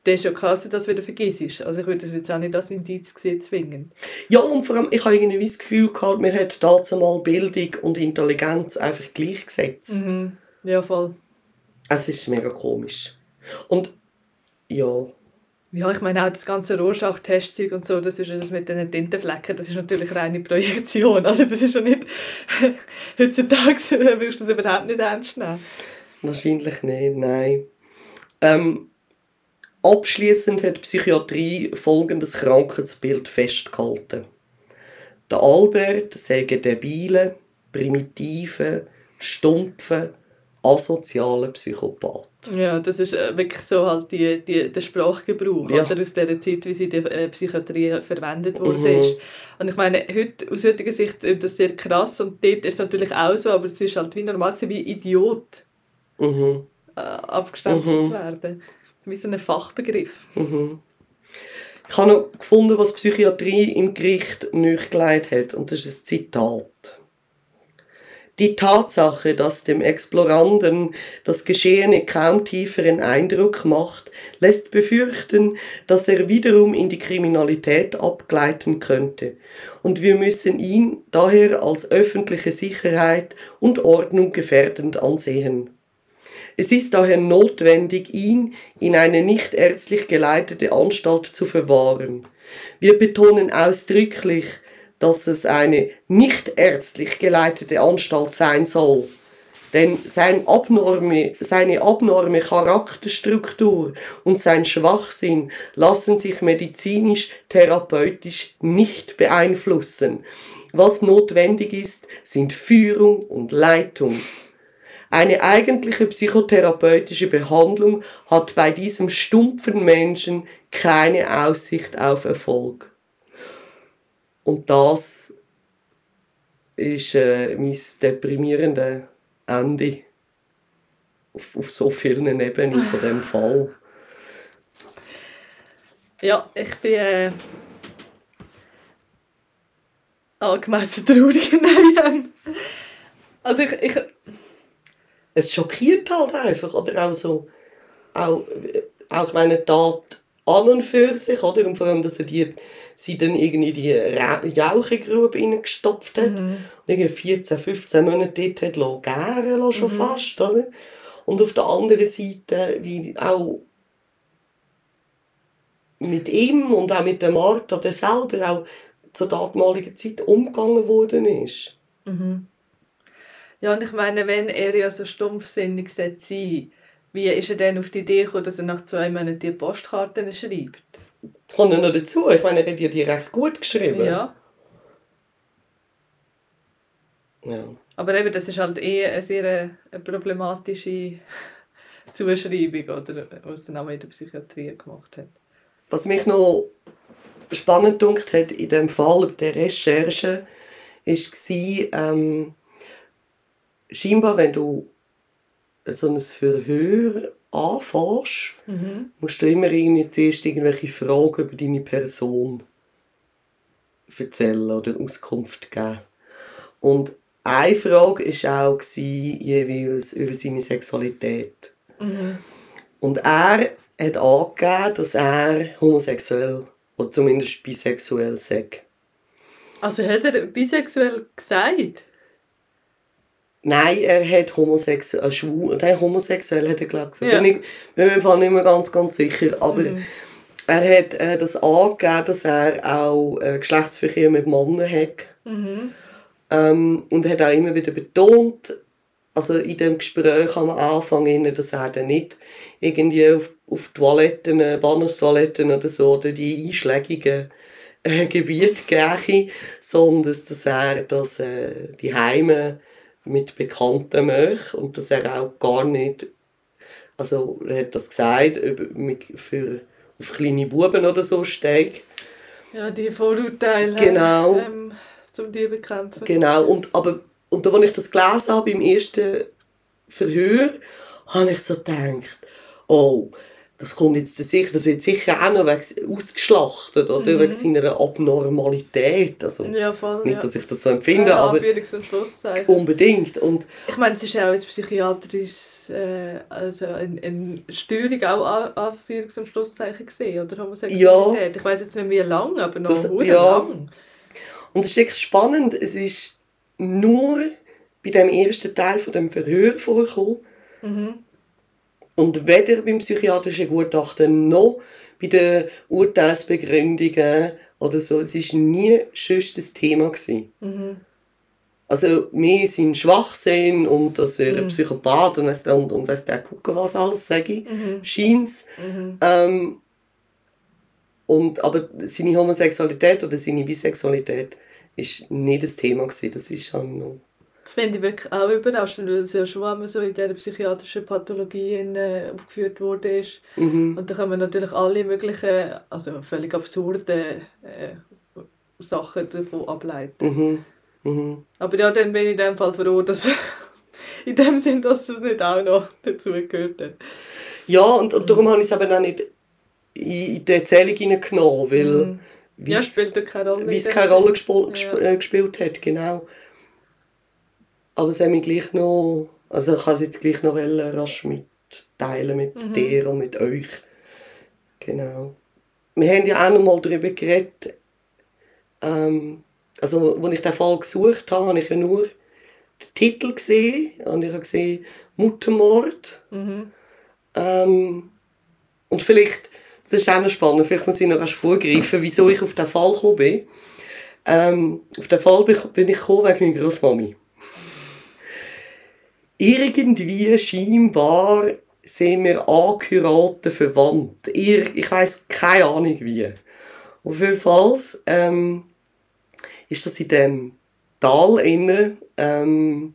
dann ist ja klar, dass du das wieder vergisst. Also ich würde das jetzt auch nicht als Indiz zwingen. Ja, und vor allem, ich habe irgendwie das Gefühl gehabt, man hat dazu mal Bildung und Intelligenz einfach gleichgesetzt. Mhm. Ja, voll. Es ist mega komisch. Und ja, ja, ich meine auch das ganze Rorschach-Testzeug und so, das ist das mit den Tintenflecken, das ist natürlich reine Projektion. Also das ist ja nicht, heutzutage willst du das überhaupt nicht ernst nehmen. Wahrscheinlich nicht, nein. Ähm, abschließend hat die Psychiatrie folgendes Krankheitsbild festgehalten. Der Albert sei debile, primitive, stumpfe, asoziale Psychopath. Ja, das ist äh, wirklich so halt die, die, der Sprachgebrauch Ja. oder aus der Zeit, wie sie in der äh, Psychiatrie verwendet worden Mhm. ist. Und ich meine, heute, aus heutiger Sicht ist das sehr krass und dort ist es natürlich auch so, aber es ist halt wie normal wie Idiot Mhm. äh, abgestempelt Mhm. zu werden. Wie so ein Fachbegriff. Mhm. Ich habe noch gefunden, was Psychiatrie im Gericht nachgelegt hat, und das ist ein Zitat. Die Tatsache, dass dem Exploranden das Geschehene kaum tieferen Eindruck macht, lässt befürchten, dass er wiederum in die Kriminalität abgleiten könnte. Und wir müssen ihn daher als öffentliche Sicherheit und Ordnung gefährdend ansehen. Es ist daher notwendig, ihn in eine nicht ärztlich geleitete Anstalt zu verwahren. Wir betonen ausdrücklich, dass es eine nicht ärztlich geleitete Anstalt sein soll. Denn sein abnorme, seine abnorme Charakterstruktur und sein Schwachsinn lassen sich medizinisch-therapeutisch nicht beeinflussen. Was notwendig ist, sind Führung und Leitung. Eine eigentliche psychotherapeutische Behandlung hat bei diesem stumpfen Menschen keine Aussicht auf Erfolg. Und das ist äh, mein deprimierendes Ende auf, auf so vielen Ebenen von dem Fall. Ja, ich bin äh, angemessen traurig. Ähm, also ich, ich, Es schockiert halt einfach, oder auch so, auch, auch meine Tat an und für sich, oder? Und vor allem, dass er die, sie dann irgendwie die Jauchegrube reingestopft hat. Und irgendwie 14, 15 Monate dort hat lassen gären lassen, schon fast, oder? Und auf der anderen Seite, wie auch mit ihm und auch mit der Martha, der selber auch zur damaligen Zeit umgegangen worden ist. Ja, und ich meine, wenn er ja so stumpfsinnig sein sollte, wie ist er denn auf die Idee gekommen, dass er nach zwei Monaten die Postkarten schreibt? Das kommt ja noch dazu. Ich meine, er hat ja die recht gut geschrieben. Ja, ja. aber eben, das ist halt eh eine sehr äh, eine problematische Zuschreibung, oder, was der Name in der Psychiatrie gemacht hat. Was mich noch spannend dunkt hat in dem Fall der Recherche, ist gsi, ähm, scheinbar, wenn du so ein Verhör anfährst, musst du immer irgendwie zuerst irgendwelche Fragen über deine Person erzählen oder Auskunft geben. Und eine Frage war auch jeweils über seine Sexualität. Und er hat angegeben, dass er homosexuell oder zumindest bisexuell sei. Also hat er bisexuell gesagt? Nein, er hat homosexuell, äh, schwul, nein, homosexuell hat er glaube ich gesagt. Ja. Bin ich bin mir im Fall nicht mehr ganz, ganz sicher. Aber er hat äh, das angegeben, dass er auch äh, Geschlechtsverkehr mit Männern hat. Ähm, und er hat auch immer wieder betont, also in dem Gespräch am Anfang, dass er dann nicht irgendwie auf, auf Toiletten, äh, Bahnhofstoiletten oder so, oder die einschlägigen äh, Gebiete gehe, sondern dass, dass er das, äh, die Heime mit Bekannten möchte und dass er auch gar nicht, also er hat das gesagt, für, auf kleine Buben oder so steigt. Ja, die Vorurteile Genau. ähm, zum die bekämpfen. Genau, und, aber, und da, als ich das gelesen habe, beim ersten Verhör, habe ich so gedacht, oh, das kommt jetzt sicher, das wird sicher auch noch wegen, ausgeschlachtet, oder? Wegen seiner Abnormalität. Also, Mhm. ja, voll. nicht, ja. dass ich das so empfinde, ja, aber unbedingt. Und Ich meine, es ist auch ein psychiatrisches, äh, also eine, eine Störung auch an, Anführungs- und Schlusszeichen gesehen, oder Homosexualität. Ich weiß jetzt nicht wie lang, aber noch Das- ja. lang. Und es ist wirklich spannend, es ist nur bei dem ersten Teil von dem Verhör vorgekommen. Und weder beim psychiatrischen Gutachten noch bei den Urteilsbegründungen oder so, es ist nie sonst das Thema gewesen. also mehr sein Schwachsinn und dass er ein Mhm. Psychopath und weiss der, und, und weiss der gucken was alles, sage ich, Mhm. scheint's. Mhm. Ähm, und, aber seine Homosexualität oder seine Bisexualität ist nicht das Thema gewesen. Das ist schon noch... Das finde ich wirklich auch überraschend, weil es ja schon einmal so in dieser psychiatrischen Pathologie in, äh, aufgeführt wurde. Ist. Mhm. Und da können wir natürlich alle möglichen, also völlig absurde äh, Sachen davon ableiten. Mhm. Mhm. Aber ja, dann bin ich in dem Fall froh, dass in dem Sinn, dass das nicht auch noch dazugehört hat. Ja, und, und darum habe ich es eben auch nicht in, die Erzählung hineingenommen, weil Mhm. wie Ja, es- spielt keine Rolle. wie es keine. Rolle gesp Ja. äh, gespielt hat, genau. Aber es hat mich gleich noch, also ich kann es jetzt gleich noch rasch mitteilen mit Mhm. dir und mit euch. Genau. Wir haben ja auch noch mal darüber geredet, ähm, also als ich den Fall gesucht habe, habe ich ja nur den Titel gesehen und ich habe gesehen Muttermord. Mhm. Ähm, und vielleicht, das ist auch noch spannend, vielleicht muss ich noch erst vorgreifen, wieso ich auf den Fall gekommen bin. Ähm, auf den Fall bin bin ich gekommen wegen meiner Großmami. Irgendwie scheinbar sind wir angehörte verwandt. Ir ich weiß keine Ahnung wie. Auf jeden Fall ähm, ist das in dem Tal innen, ähm,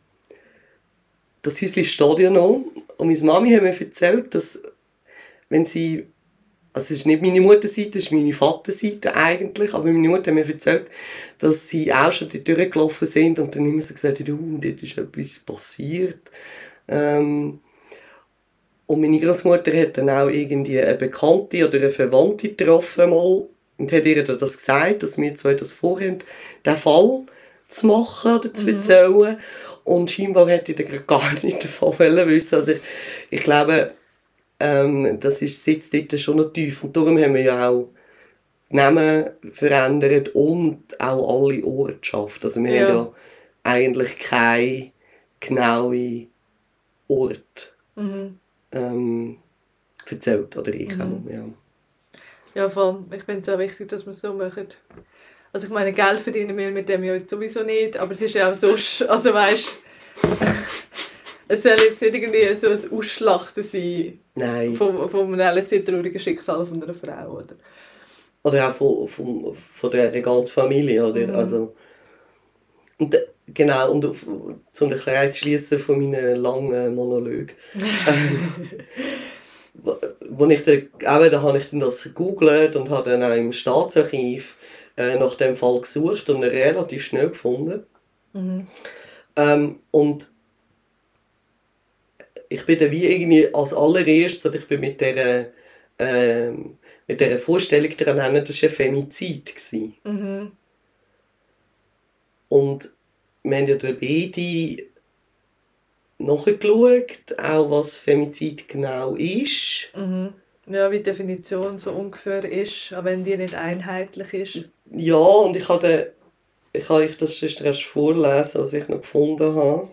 das Häuschen ja noch. Und meine Mami hat mir erzählt, dass wenn sie, also es ist nicht meine Mutterseite, es ist meine Vaterseite eigentlich, aber meine Mutter hat mir erzählt, dass sie auch schon dort durchgelaufen sind und dann immer so gesagt hat, uh, dort ist etwas passiert. Ähm, und meine Großmutter hat dann auch irgendwie eine Bekannte oder eine Verwandte getroffen mal und hat ihr dann das gesagt, dass wir zwei das vorhaben, den Fall zu machen oder zu erzählen. Und scheinbar hätte ich dann gar nicht davon wissen. Also ich, ich glaube, ähm, das ist, sitzt dort schon noch tief. Und darum haben wir ja auch Namen verändert und auch alle Ortschaften. Also wir Ja. haben ja eigentlich keine genaue Ort Mhm. ähm, erzählt. Oder ich Mhm. auch, ja. Ja, voll. Ich finde es auch wichtig, dass wir es so machen. Also ich meine, Geld verdienen wir mit dem ja sowieso nicht, aber es ist ja auch so, also weißt es soll jetzt nicht irgendwie so ein Ausschlachten sein Nein. von, von einem sehr traurigen Schicksal von einer Frau, oder? Oder auch von, von, von der ganzen Familie, oder? Mhm. Also, und, äh, genau, und auf, zum den Kreis schließen von meinen langen Monolog. ähm, wo ich dann, eben, da habe ich dann das gegoogelt und habe dann auch im Staatsarchiv äh, nach dem Fall gesucht und ihn relativ schnell gefunden. Mhm. Ähm, und ich bin dann wie irgendwie als allererstes, oder ich bin mit der, ähm, mit der Vorstellung daran das war ein Femizid. Mhm. Und wir haben ja dann beide nachgeschaut, auch was Femizid genau ist. Mhm. Ja, wie die Definition so ungefähr ist, auch wenn die nicht einheitlich ist. Ja, und ich habe ich habe euch das erst vorlesen, was ich noch gefunden habe.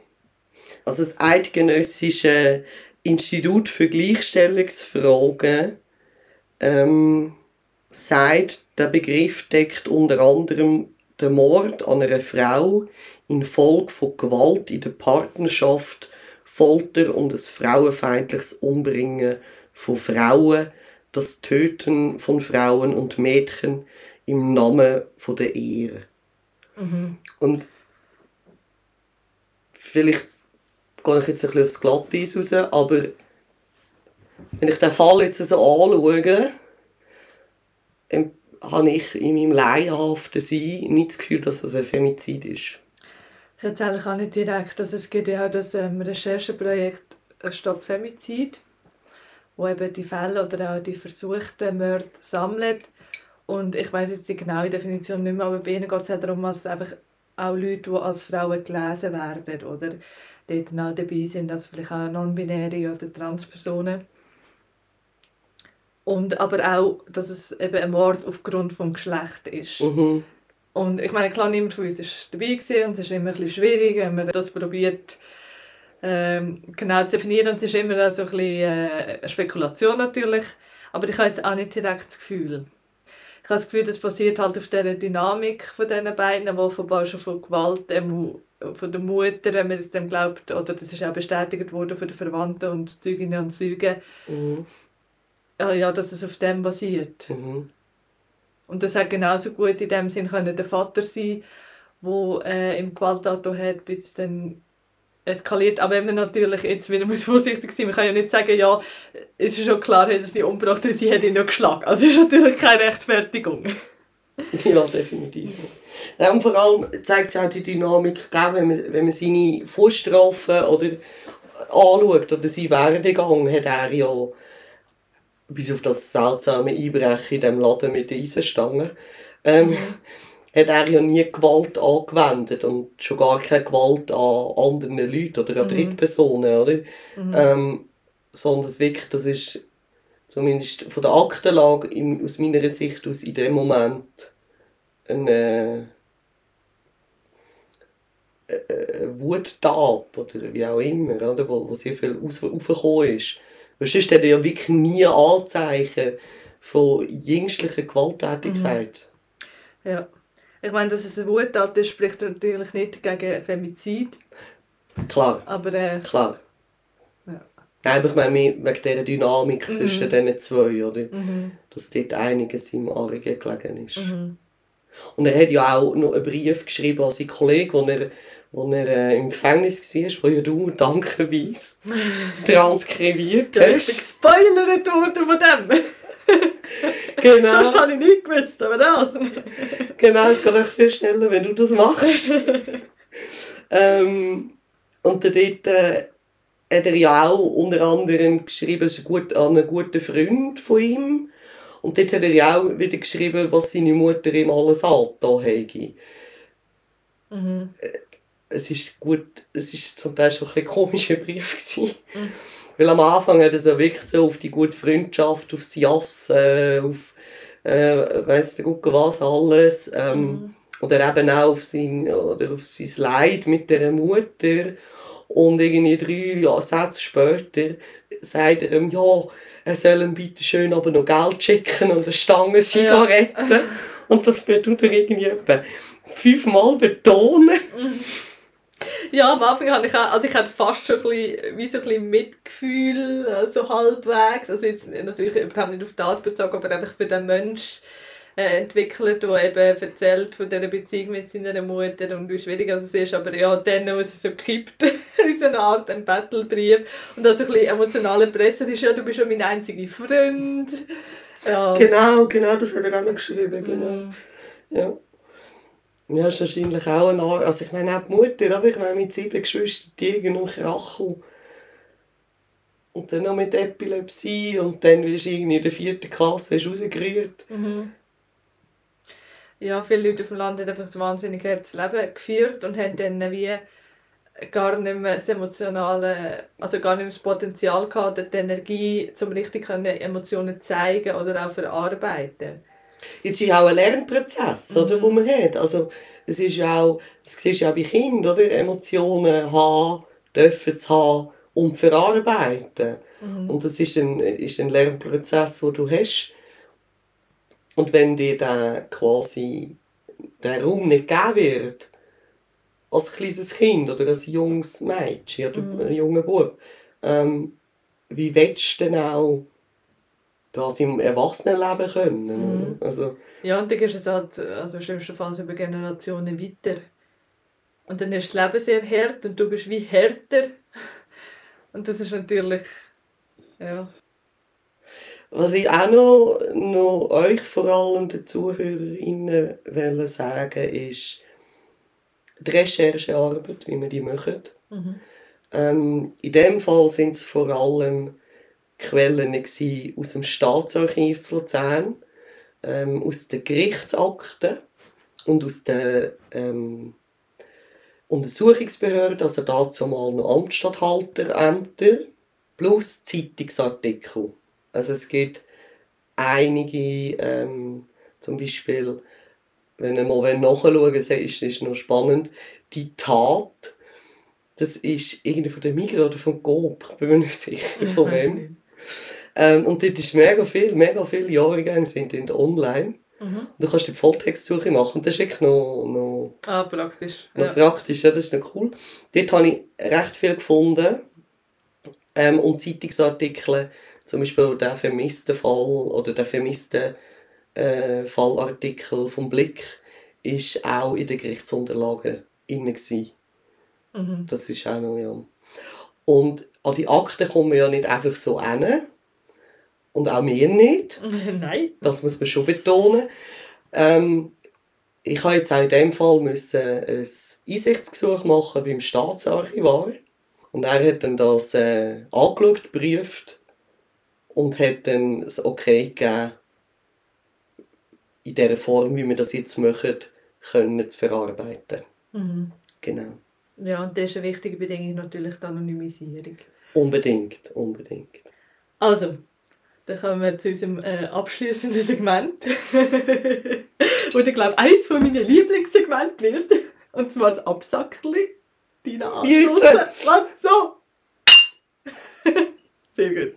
Also das Eidgenössische Institut für Gleichstellungsfragen ähm, sagt, der Begriff deckt unter anderem den Mord an einer Frau infolge von Gewalt in der Partnerschaft, Folter und ein frauenfeindliches Umbringen von Frauen, das Töten von Frauen und Mädchen im Namen von der Ehre. Mhm. Und vielleicht gehe ich jetzt ein bisschen aufs Glatteis raus, aber wenn ich den Fall jetzt so anschaue, habe ich in meinem laienhaften Sein nicht das Gefühl, dass das ein Femizid ist. Ich erzähle auch nicht direkt, dass es gibt ja auch das ähm, Rechercheprojekt Stopp Femizid, wo eben die Fälle oder auch die versuchten Morde sammelt. Und ich weiß jetzt die genaue Definition nicht mehr, aber bei ihnen geht es ja darum, dass einfach auch Leute, die als Frauen gelesen werden oder dort auch dabei sind, also vielleicht auch non-binäre oder Transpersonen. Und aber auch, dass es eben ein Mord aufgrund des Geschlechts ist. Mhm. Und ich meine, klar, niemand von uns war dabei gewesen, und es ist immer ein bisschen schwierig, wenn man das probiert ähm, genau zu definieren. Und es ist immer so ein bisschen äh, eine Spekulation natürlich. Aber ich habe jetzt auch nicht direkt das Gefühl. Ich habe das Gefühl, das basiert halt auf dieser Dynamik von diesen beiden, die offenbar schon von Gewalt ähm, von der Mutter, wenn man es dem glaubt, oder das ist auch bestätigt worden von den Verwandten und Zeuginnen und Zeugen, Mhm. ja, ja, dass es auf dem basiert. Mhm. Und das hat genauso gut in dem Sinn können der Vater sein, wo äh, im Gewaltauto hat, bis es dann eskaliert. Aber wenn man natürlich jetzt wieder muss vorsichtig sein, man kann ja nicht sagen, ja, es ist schon klar, hat er sie umgebracht, und sie hat ihn ja geschlagen. Also ist natürlich keine Rechtfertigung. Ja, definitiv. Ja, und vor allem zeigt es auch die Dynamik, gell, wenn, man, wenn man seine Vorstrafen oder anschaut oder seinen Werdegang, hat er ja bis auf das seltsame Einbrechen in dem Laden mit den Eisenstangen, ähm, hat er ja nie Gewalt angewendet und schon gar keine Gewalt an anderen Leuten oder an Drittpersonen, oder? Ähm, sondern es wirklich, das ist zumindest von der Aktenlage im, aus meiner Sicht aus in dem Moment eine, äh, eine Wuttat oder wie auch immer, oder? Wo, wo sehr viel aufgekommen ist. Weil sonst hat er ja wirklich nie Anzeichen von jüngstlicher Gewalttätigkeit. Ja. Ich meine, dass es eine Wuttat ist, spricht natürlich nicht gegen Femizid, Klar, aber äh, klar. Ja. Nein, aber ich meine wegen dieser Dynamik zwischen diesen zwei, oder? mhm, Dass dort einiges im Argen gelegen ist. mhm. Und er hat ja auch noch einen Brief geschrieben an seinen Kollegen, wo er, wo er äh, im Gefängnis war, wo ja du dankerweise transkribiert Ja, ich bin hast. gespoilert worden von dem. Genau, Das habe ich nicht gewusst, aber das. genau, es geht echt viel schneller, wenn du das machst. ähm, und dann dort äh, hat er ja auch unter anderem geschrieben, es ist gut, an einen guten Freund von ihm. Und dort hat er ja auch wieder geschrieben, was seine Mutter ihm alles angetan hätte. Mhm. es ist gut, es ist zum Teil schon ein komischer Brief gewesen. Weil am Anfang hat er so wirklich so auf die gute Freundschaft, aufs Jassen, auf äh, weiss der Gucke was alles. Ähm, Oder eben auch auf sein, oder auf sein Leid mit der Mutter. Und irgendwie drei ja, Sätze später sagt er ihm, ja, er soll ihm bitte schön aber noch Geld schicken und eine Stange Zigaretten. Und das wird er irgendwie etwa fünfmal betonen. Ja, am Anfang hatte ich auch, also ich hatte fast schon ein bisschen, wie so ein bisschen Mitgefühl, so halbwegs, also jetzt natürlich überhaupt nicht auf die Art bezogen, aber einfach für den Mensch äh, entwickelt, der eben erzählt von dieser Beziehung mit seiner Mutter und wie schwierig also es ist, aber ja, dann, wo es so kippt, in so eine Art ein Battlebrief und also ein bisschen emotionale Presse ist, ja, du bist schon mein einziger Freund. Ja. Genau, genau, das hat er auch noch geschrieben, genau. Mhm. Ja. Ja, ist wahrscheinlich auch eine Art, also ich meine auch die Mutter, oder? ich meine mit sieben Geschwistern, die noch Krachel. Und dann noch mit Epilepsie und dann wirst du irgendwie in der vierten Klasse rausgerührt. Mhm. Ja, viele Leute auf dem Land haben einfach ein wahnsinnig hartes Leben geführt und haben dann wie gar nicht mehr das emotionale, also gar nicht mehr das Potenzial gehabt, die Energie, um richtig Emotionen zeigen oder auch verarbeiten. Jetzt ist auch ein Lernprozess, oder, Mhm. wo man hat. Also, es ist ja auch, das siehst du ja auch bei Kindern, oder? Emotionen haben, dürfen zu haben und verarbeiten. Und das ist ein, ist ein Lernprozess, den du hast. Und wenn dir dann quasi der Raum nicht gegeben wird, als kleines Kind oder als junges Mädchen oder ein junger Bub, ähm, wie willst du denn auch das im Erwachsenenleben können? oder? Also, Ja, und dann gehst du es halt, also schlimmstenfalls über Generationen weiter. Und dann ist das Leben sehr hart und du bist wie härter. Und das ist natürlich, ja. Was ich auch noch, noch euch, vor allem den ZuhörerInnen, wollen sagen ist, die Recherchearbeit, wie wir die machen. Mhm. Ähm, in dem Fall sind es vor allem Quellen gewesen aus dem Staatsarchiv zu Luzern, ähm, aus den Gerichtsakten und aus den ähm, Untersuchungsbehörden, also dazu mal noch Amtsstatthalterämter, plus Zeitungsartikel. Also es gibt einige, ähm, zum Beispiel, wenn ihr mal nachschauen wollt, ist ist noch spannend, die Tat, das ist irgendwie von der Migra oder von Coop, ich bin mir nicht sicher von wem. Ähm, und dort ist mega viel, mega viele Jahrgänge sind dort online. Mhm. Du kannst die Volltextsuche machen und das ist wirklich noch, noch, Ah, praktisch. noch Ja. praktisch, ja, das ist noch cool. Dort habe ich recht viel gefunden ähm, und Zeitungsartikel, zum Beispiel der vermisste Fall oder der vermisste äh, Fallartikel vom Blick ist auch in den Gerichtsunterlagen inne gewesen. Mhm. Das ist auch noch, ja. Und an die Akten kommen wir ja nicht einfach so hin. Und auch wir nicht. Nein. Das muss man schon betonen. Ähm, ich habe jetzt auch in dem Fall müssen ein Einsichtsgesuch machen beim Staatsarchivar. Und er hat dann das äh, angeschaut, geprüft und hat dann das Okay gegeben, in der Form, wie wir das jetzt machen, können zu verarbeiten. Mhm. Genau. Ja, und das ist eine wichtige Bedingung natürlich die Anonymisierung. Unbedingt, unbedingt. Also, dann kommen wir zu unserem äh, abschließenden Segment. Und ich glaube, eines von meinen Lieblingssegmenten wird. Und zwar das Absackli. Deine Jetzt? Anschluss. Was? So! Sehr gut.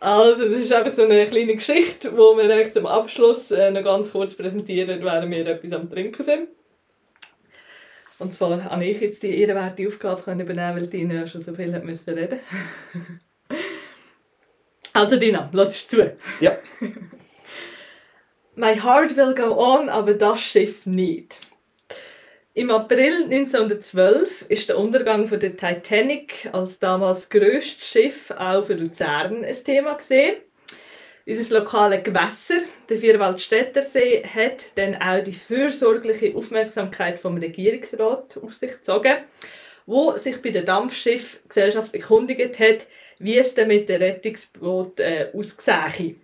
Also, das ist einfach so eine kleine Geschichte, die wir euch zum Abschluss äh, noch ganz kurz präsentieren, während wir etwas am Trinken sind. Und zwar habe ich jetzt die ehrenwerte Aufgabe können übernehmen, weil Dina ja schon so viel hat müssen reden. also Dina, lass zu. Ja. My heart will go on, aber das Schiff nicht. Im April 1912 ist der Untergang von der Titanic als damals grösstes Schiff auch für Luzern ein Thema gesehen. Unser lokale Gewässer, der Vierwaldstättersee, hat dann auch die fürsorgliche Aufmerksamkeit vom Regierungsrat auf sich gezogen, wo sich bei der Dampfschiffgesellschaft erkundigt hat, wie es denn mit dem Rettungsboot äh, aussähe.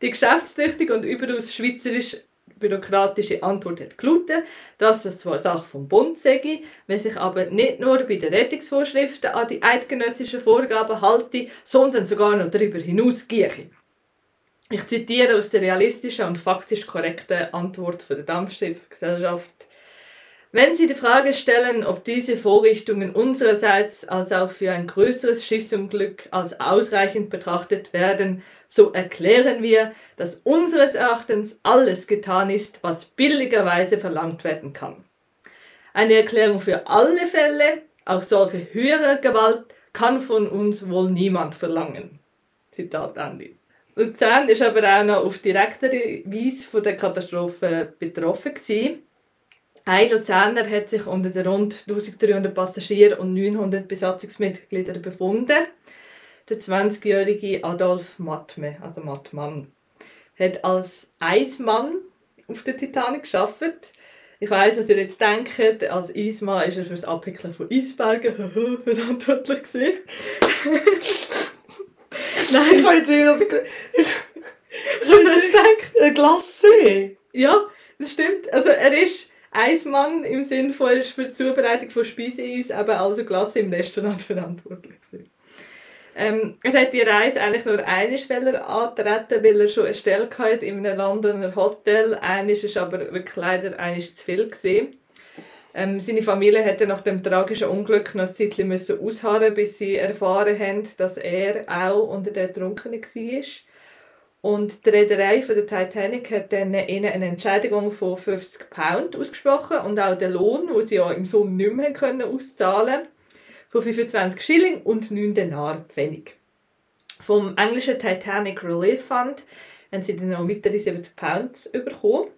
Die geschäftstüchtige und überaus schweizerisch bürokratische Antwort hat gelautet, dass das zwar Sache vom Bund sei, wenn sich aber nicht nur bei den Rettungsvorschriften an die eidgenössischen Vorgaben halte, sondern sogar noch darüber hinausgehe. Ich zitiere aus der realistischen und faktisch korrekten Antwort von der Dampfschiffgesellschaft. Wenn Sie die Frage stellen, ob diese Vorrichtungen unsererseits als auch für ein größeres Schiffsunglück als ausreichend betrachtet werden, so erklären wir, dass unseres Erachtens alles getan ist, was billigerweise verlangt werden kann. Eine Erklärung für alle Fälle, auch solche höhere Gewalt, kann von uns wohl niemand verlangen. Zitat Ende. Luzern ist aber auch noch auf direktere Weise von der Katastrophe betroffen gewesen. Ein Luzerner hat sich unter den rund 1300 Passagieren und 900 Besatzungsmitgliedern befunden. Der 20-jährige Adolf Matme, also Mattmann, hat als Eismann auf der Titanic gearbeitet. Ich weiß, was ihr jetzt denkt. Als Eismann ist er für das Abwickeln von Eisbergen verantwortlich. Nein, Ich habe jetzt eher gedacht? Eine Glasse! Ja, das stimmt. Also er ist Eismann im Sinne von, er ist für die Zubereitung von Speiseeis, eben also Klasse im Restaurant verantwortlich. Ähm, er hat die Reise eigentlich nur einmal antreten, weil er schon eine Stelle hatte in einem Londoner Hotel. Eines ist aber wirklich leider eines zu viel gewesen. Ähm, seine Familie hätte nach dem tragischen Unglück noch ein Zeitchen müssen ausharren, bis sie erfahren haben, dass er auch unter den Ertrunkenen war. Und die Reederei von der Titanic hat dann ihnen eine Entschädigung von 50 Pound ausgesprochen und auch den Lohn, den sie ja im Sommer nicht mehr können auszahlen von 25 Schilling und 9 Denar Pfennig. Vom englischen Titanic Relief Fund haben sie dann noch weitere 70 Pounds bekommen.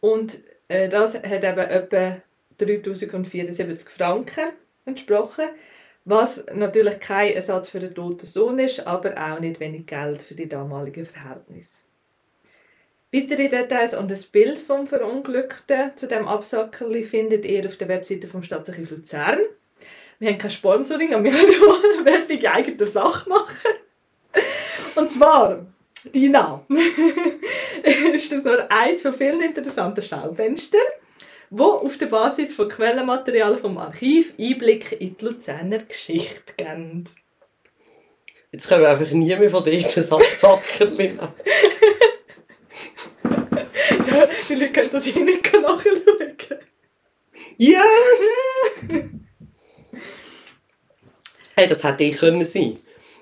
Und äh, das hat eben etwa 3074 Franken entsprochen. Was natürlich kein Ersatz für den toten Sohn ist, aber auch nicht wenig Geld für die damaligen Verhältnisse. Weitere Details und das Bild vom Verunglückten zu dem Absackerli findet ihr auf der Webseite vom Stadtarchiv Luzern. Wir haben kein Sponsoring, aber wir wollen Werbung eigener Sache machen. Und zwar, Dina, ist das nur eins von vielen interessanten Schaufenstern, wo auf der Basis von Quellenmaterial vom Archiv Einblick in die Luzerner Geschichte geben. Jetzt können wir einfach nie mehr von dort ein Absacken nehmen. Ja, die Leute können das hier nicht nachschauen. Ja! hey, das hätte ich können sein.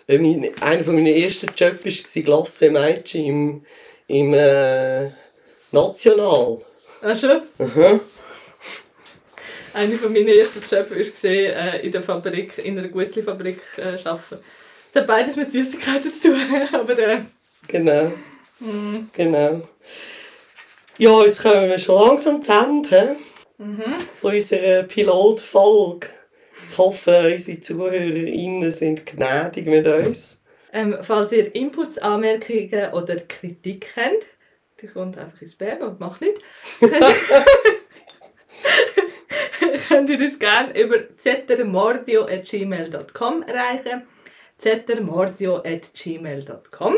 Mein, einer von meinen ersten Jobs war Glasse Mädchen im, im äh, National. Ach schon? Aha. Eine von meinen ersten Jobs war äh, in der Fabrik, in einer Gutzli-Fabrik äh, arbeiten. Es hat beides mit Süßigkeiten zu tun, aber äh, Genau. Genau. Ja, jetzt kommen wir schon langsam zu Ende hä? von unserer Pilotfolge. Ich hoffe, unsere ZuhörerInnen sind gnädig mit uns. ähm, falls ihr Inputs, Anmerkungen oder Kritik habt, die kommt einfach ins Spam und macht nicht, könnt, könnt ihr uns gerne über zettermordio.gmail.com erreichen. zettermordio.gmail.com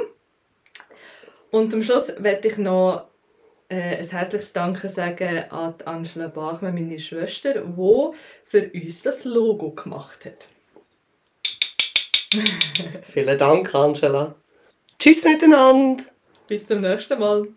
Und am Schluss werde ich noch äh, ein herzliches Danke sagen an Angela Bachmann, meine Schwester, die für uns das Logo gemacht hat. Vielen Dank, Angela. Tschüss miteinander. Bis zum nächsten Mal.